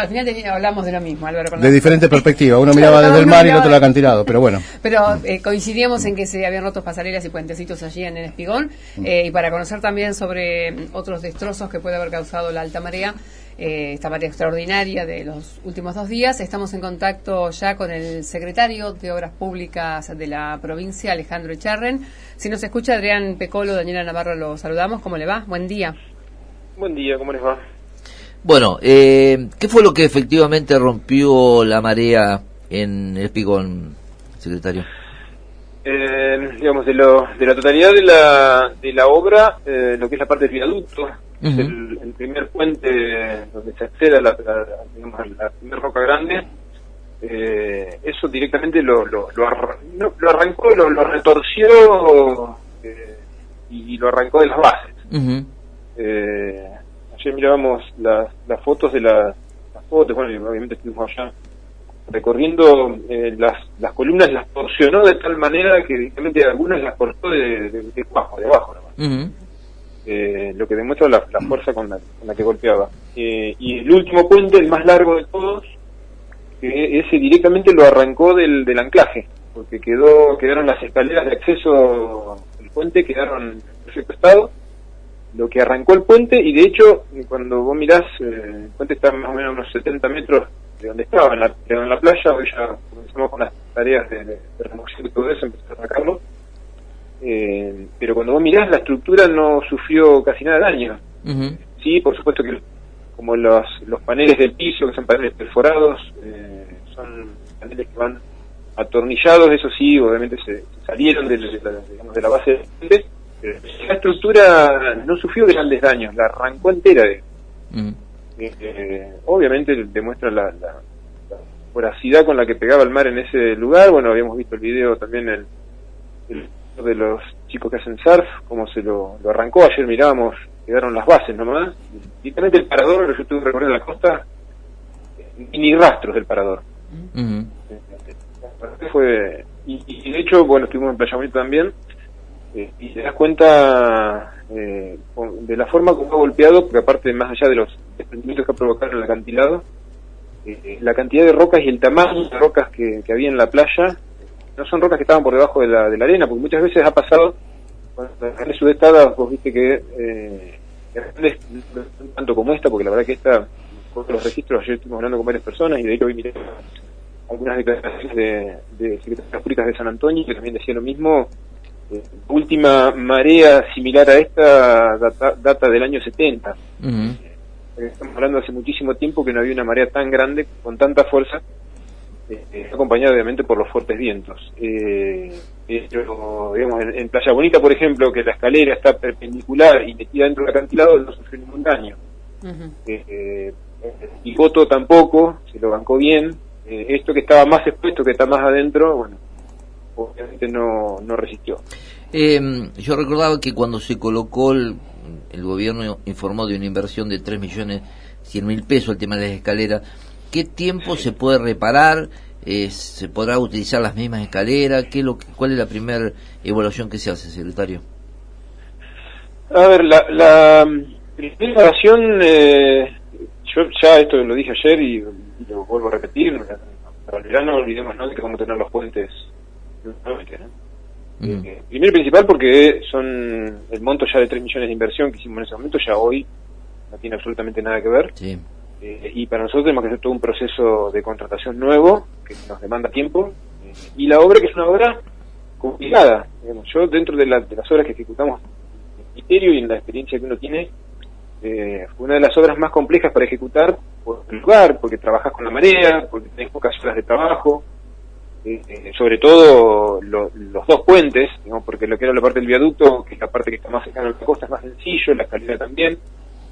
al final hablamos de lo mismo, Álvaro. De diferentes perspectivas. Uno miraba desde el mar y el otro el acantilado, pero bueno. Pero eh, coincidíamos en que se habían roto pasarelas y puentecitos allí en el Espigón. Mm. Eh, y para conocer también sobre mm, otros destrozos que puede haber causado la alta marea, eh, esta marea extraordinaria de los últimos dos días, estamos en contacto ya con el secretario de Obras Públicas de la provincia, Alejandro Echarren. Si nos escucha Adrián Pecolo, Daniela Navarro, lo saludamos. ¿Cómo le va? Buen día. Buen día, ¿cómo les va? Bueno, eh, ¿qué fue lo que efectivamente rompió la marea en el Pigón, secretario? Eh, digamos, de, lo, de la totalidad de la, de la obra, eh, lo que es la parte del viaducto, el, primer puente donde se accede a la, digamos, a la primera roca grande, eh, eso directamente lo, lo, lo, arrancó, lo, lo retorció eh, y lo arrancó de las bases. eh, ayer mirábamos las, las fotos de las, fotos, bueno, obviamente estuvimos allá recorriendo eh, las, las columnas, las torsionó de tal manera que directamente algunas las cortó de, de, abajo, de abajo eh, lo que demuestra la, fuerza con la, con la que golpeaba. Eh, y el último puente, el más largo de todos, que ese directamente lo arrancó del, del anclaje, porque quedó quedaron las escaleras de acceso al puente, quedaron en perfecto estado, lo que arrancó el puente y de hecho cuando vos mirás eh, el puente está más o menos unos 70 metros de donde estaba, en la, en la playa, hoy ya comenzamos con las tareas de, de, remoción y todo eso, empezamos a sacarlo, eh, pero cuando vos mirás la estructura no sufrió casi nada de daño. Sí, por supuesto que como los, los paneles del piso, que son paneles perforados, eh, son paneles que van atornillados, eso sí, obviamente se, salieron de, la, digamos, de la base del la estructura no sufrió grandes daños, la arrancó entera. De, mm. eh, obviamente demuestra la, la, voracidad con la que pegaba el mar en ese lugar. Bueno, habíamos visto el video también el, de los chicos que hacen surf, cómo se lo, arrancó. Ayer mirábamos, quedaron las bases nomás. Literalmente el parador, yo estuve recorriendo la costa, ni rastros del parador. Mm. Fue, y, de hecho, bueno, estuvimos en Playa Bonita también eh, y te das cuenta eh, de la forma como ha golpeado, porque aparte, más allá de los desprendimientos que ha provocado el acantilado, eh, la cantidad de rocas y el tamaño de rocas que, había en la playa, no son rocas que estaban por debajo de la, de la arena, porque muchas veces ha pasado, cuando en sudestadas, vos viste que eh, tanto como esta, porque la verdad que esta, con los registros, ayer estuvimos hablando con varias personas y de hecho hoy miré algunas declaraciones de, de secretarias públicas de San Antonio que también decían lo mismo, última marea similar a esta data, del año 70. Eh, estamos hablando hace muchísimo tiempo que no había una marea tan grande, con tanta fuerza, eh, acompañada obviamente por los fuertes vientos. Eh, digamos, en, Playa Bonita, por ejemplo, que la escalera está perpendicular y metida dentro del acantilado, no sufrió ningún daño. y Voto tampoco, se lo bancó bien. esto que estaba más expuesto, que está más adentro, bueno, obviamente no, no resistió. Eh, yo recordaba que cuando se colocó el, gobierno informó de una inversión de 3 millones 100 mil pesos el tema de las escaleras. ¿Qué tiempo se puede reparar? Eh, ¿Se podrá utilizar las mismas escaleras? ¿Qué lo, ¿Cuál es la primera evaluación que se hace, secretario? A ver, la, la primera evaluación, eh, yo ya esto lo dije ayer y, lo vuelvo a repetir, para el verano olvidemos ¿no? de que vamos a tener los puentes eh, primero y principal porque son el monto ya de 3 millones de inversión que hicimos en ese momento, ya hoy no tiene absolutamente nada que ver. Eh, y para nosotros tenemos que hacer todo un proceso de contratación nuevo que nos demanda tiempo. Eh, y la obra que es una obra complicada. yo dentro de, de, las obras que ejecutamos en el criterio y en la experiencia que uno tiene, fue una de las obras más complejas para ejecutar por el lugar, porque trabajas con la marea, porque tenés pocas horas de trabajo, eh, sobre todo los dos puentes, porque lo que era la parte del viaducto, que es la parte que está más cercana a la costa, es más sencillo, la escalera también,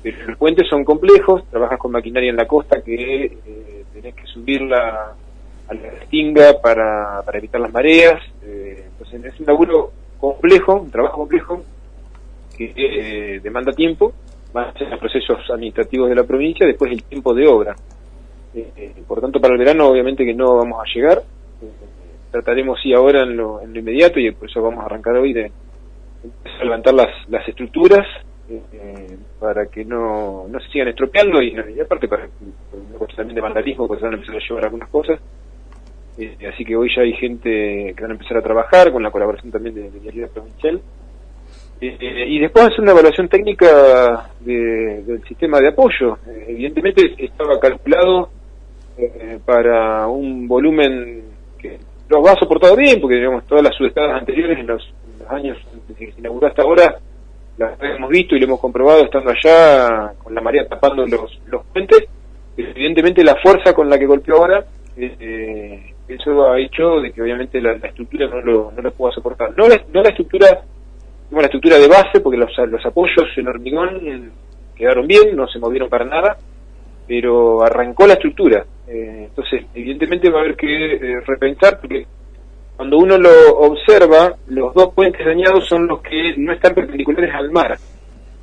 pero los puentes son complejos, trabajas con maquinaria en la costa que eh, tenés que subirla a la estinga para, para evitar las mareas, eh, entonces es un laburo complejo, un trabajo complejo, que eh, demanda tiempo, más en los procesos administrativos de la provincia, después el tiempo de obra. por tanto, para el verano obviamente que no vamos a llegar, trataremos sí ahora en lo, en lo inmediato y por eso vamos a arrancar hoy de, levantar las, las estructuras eh, para que no, no se sigan estropeando y, aparte para cosa también de vandalismo, porque se van a empezar a llevar algunas cosas. Eh, así que hoy ya hay gente que van a empezar a trabajar con la colaboración también de, de Vialidad Provincial. Eh, y después hacer una evaluación técnica de- del sistema de apoyo. Eh, evidentemente estaba calculado para un volumen que los va soportado bien, porque digamos todas las subestadas anteriores en los, años desde que se inauguró hasta ahora las hemos visto y lo hemos comprobado estando allá con la marea tapando los, los puentes. Evidentemente la fuerza con la que golpeó ahora, eh, eso ha hecho de que obviamente la, estructura no lo, no lo pueda soportar. No la, no la estructura la estructura de base, porque los, los apoyos en hormigón quedaron bien, no se movieron para nada, pero arrancó la estructura. Eh, entonces, evidentemente va a haber que eh, repensar, porque cuando uno lo observa, los dos puentes dañados son los que no están perpendiculares al mar,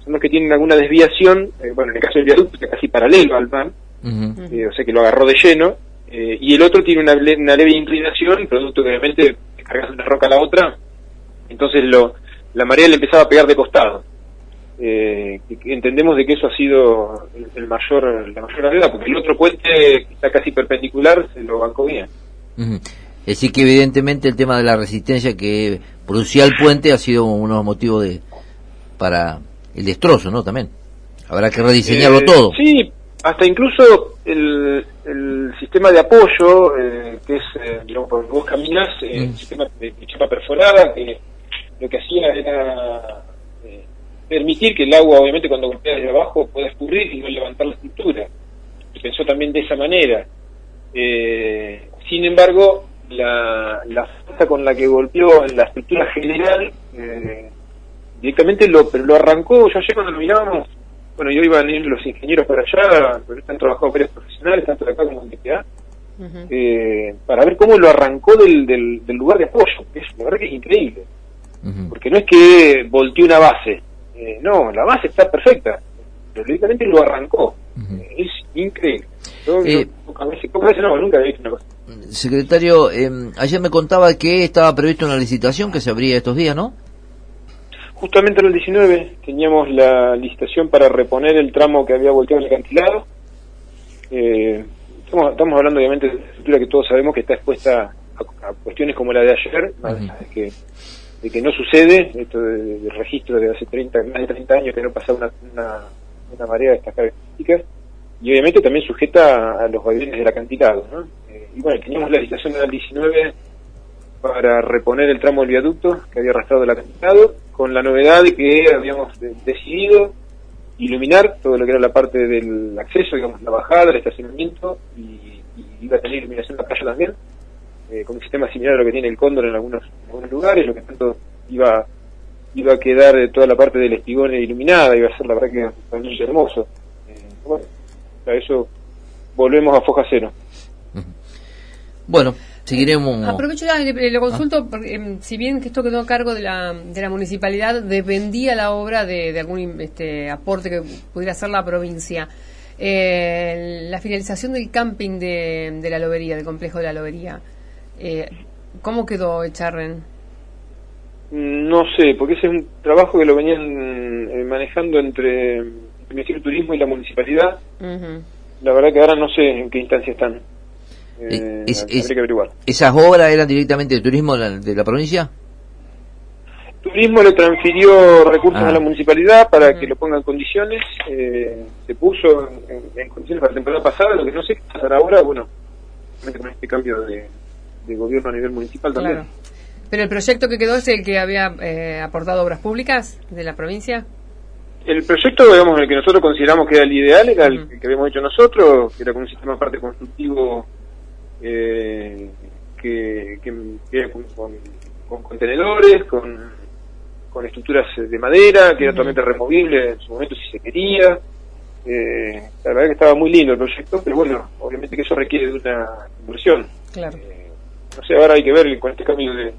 son los que tienen alguna desviación, eh, bueno, en el caso del viaducto está casi paralelo al mar, eh, o sea que lo agarró de lleno, y el otro tiene una, una leve inclinación, producto que obviamente cargas una roca a la otra, entonces lo, la marea le empezaba a pegar de costado. Eh, entendemos de que eso ha sido el, el mayor la mayor gravedad, porque el otro puente que está casi perpendicular se lo bancó bien. Ujú. Es decir, que evidentemente el tema de la resistencia que producía el puente ha sido uno de los motivos de, para el destrozo, ¿no? También. Habrá que rediseñarlo Eh, todo. Sí, hasta incluso el, el sistema de apoyo, eh, que es, eh, digamos, por vos caminas, eh, Mm. el sistema de, de chapa perforada, que lo que hacía era eh, permitir que el agua, obviamente, cuando golpea desde abajo, pueda escurrir y no levantar la estructura. Se pensó también de esa manera. Eh, sin embargo, la, la fuerza con la que golpeó en la estructura general, eh, directamente lo, pero lo arrancó, yo ayer cuando lo mirábamos, bueno, yo iban a ir los ingenieros para allá, pero están trabajando varios profesionales, tanto de acá como de Ujú. eh, para ver cómo lo arrancó del, del, del lugar de apoyo, que es, la verdad que es increíble, porque no es que volteó una base, eh, no, la base está perfecta, pero directamente lo arrancó. Eh, es increíble. Yo, Eh, yo pocas veces, no, nunca había visto una cosa. Secretario, eh, ayer me contaba que estaba previsto una licitación que se abría estos días, ¿no? Justamente en el 19 teníamos la licitación para reponer el tramo que había volteado el acantilado. Eh, estamos, estamos hablando obviamente de una estructura que todos sabemos que está expuesta a, a cuestiones como la de ayer, de que, de que no sucede, esto de, de registro de hace 30, más de 30 años que no pasa una, una, una marea de estas características, y obviamente también sujeta a, los vaivenes del acantilado. ¿no? Eh, y bueno, teníamos la licitación en el 19 para reponer el tramo del viaducto que había arrastrado el acantilado, con la novedad de que habíamos de- decidido iluminar todo lo que era la parte del acceso, digamos, la bajada, el estacionamiento, y, y iba a tener iluminación la playa también, eh, con un sistema similar a lo que tiene el Cóndor en algunos, en algunos lugares, lo que tanto iba iba a quedar toda la parte del espigón iluminada, iba a ser la verdad que realmente hermoso. Eh, bueno, a eso volvemos a foja cero. Bueno, seguiremos. Aprovecho ya, le, le consulto, porque em, si bien que esto quedó a cargo de la, de la municipalidad, dependía la obra de, de algún este, aporte que pudiera hacer la provincia. Eh, la finalización del camping de, de la lobería, del complejo de la lobería, eh, ¿cómo quedó Echarren? No sé, porque ese es un trabajo que lo venían eh, manejando entre el Ministerio de Turismo y la municipalidad. La verdad que ahora no sé en qué instancia están. Eh, Eh, es- habría es- que averiguar. ¿Esas obras eran directamente de turismo de la, de la provincia? Turismo le transfirió recursos Ah. a la municipalidad para que lo ponga en condiciones. eh, se puso en, en condiciones para la temporada pasada. Lo que no sé qué pasará ahora, bueno, con este cambio de, de gobierno a nivel municipal también. Claro. Pero el proyecto que quedó es el que había eh, aportado obras públicas de la provincia. El proyecto, digamos, el que nosotros consideramos que era el ideal, era el que habíamos hecho nosotros, que era con un sistema aparte constructivo eh, que, que, con, con- con contenedores, con, con estructuras de madera, que era totalmente removible en su momento si se quería. Eh, la verdad que estaba muy lindo el proyecto, pero bueno, obviamente que eso requiere de una inversión. Claro. Eh, no sé, ahora hay que ver con este cambio de,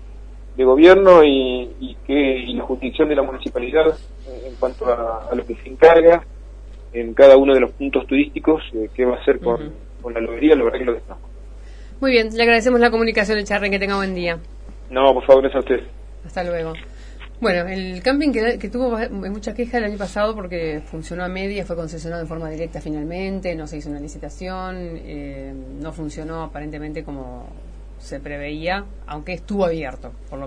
de gobierno y, y, que, y la jurisdicción de la municipalidad eh, en cuanto a, a lo que se encarga en cada uno de los puntos turísticos, eh, qué va a hacer con, la lobería, la verdad que lo desconozco. Muy bien, le agradecemos la comunicación, Echarren, que tenga buen día. No, por favor, es a usted. Hasta luego. Bueno, el camping que, que tuvo mucha queja el año pasado porque funcionó a media, fue concesionado en forma directa finalmente, no se hizo una licitación, eh, no funcionó aparentemente como se preveía, aunque estuvo abierto, por lo menos.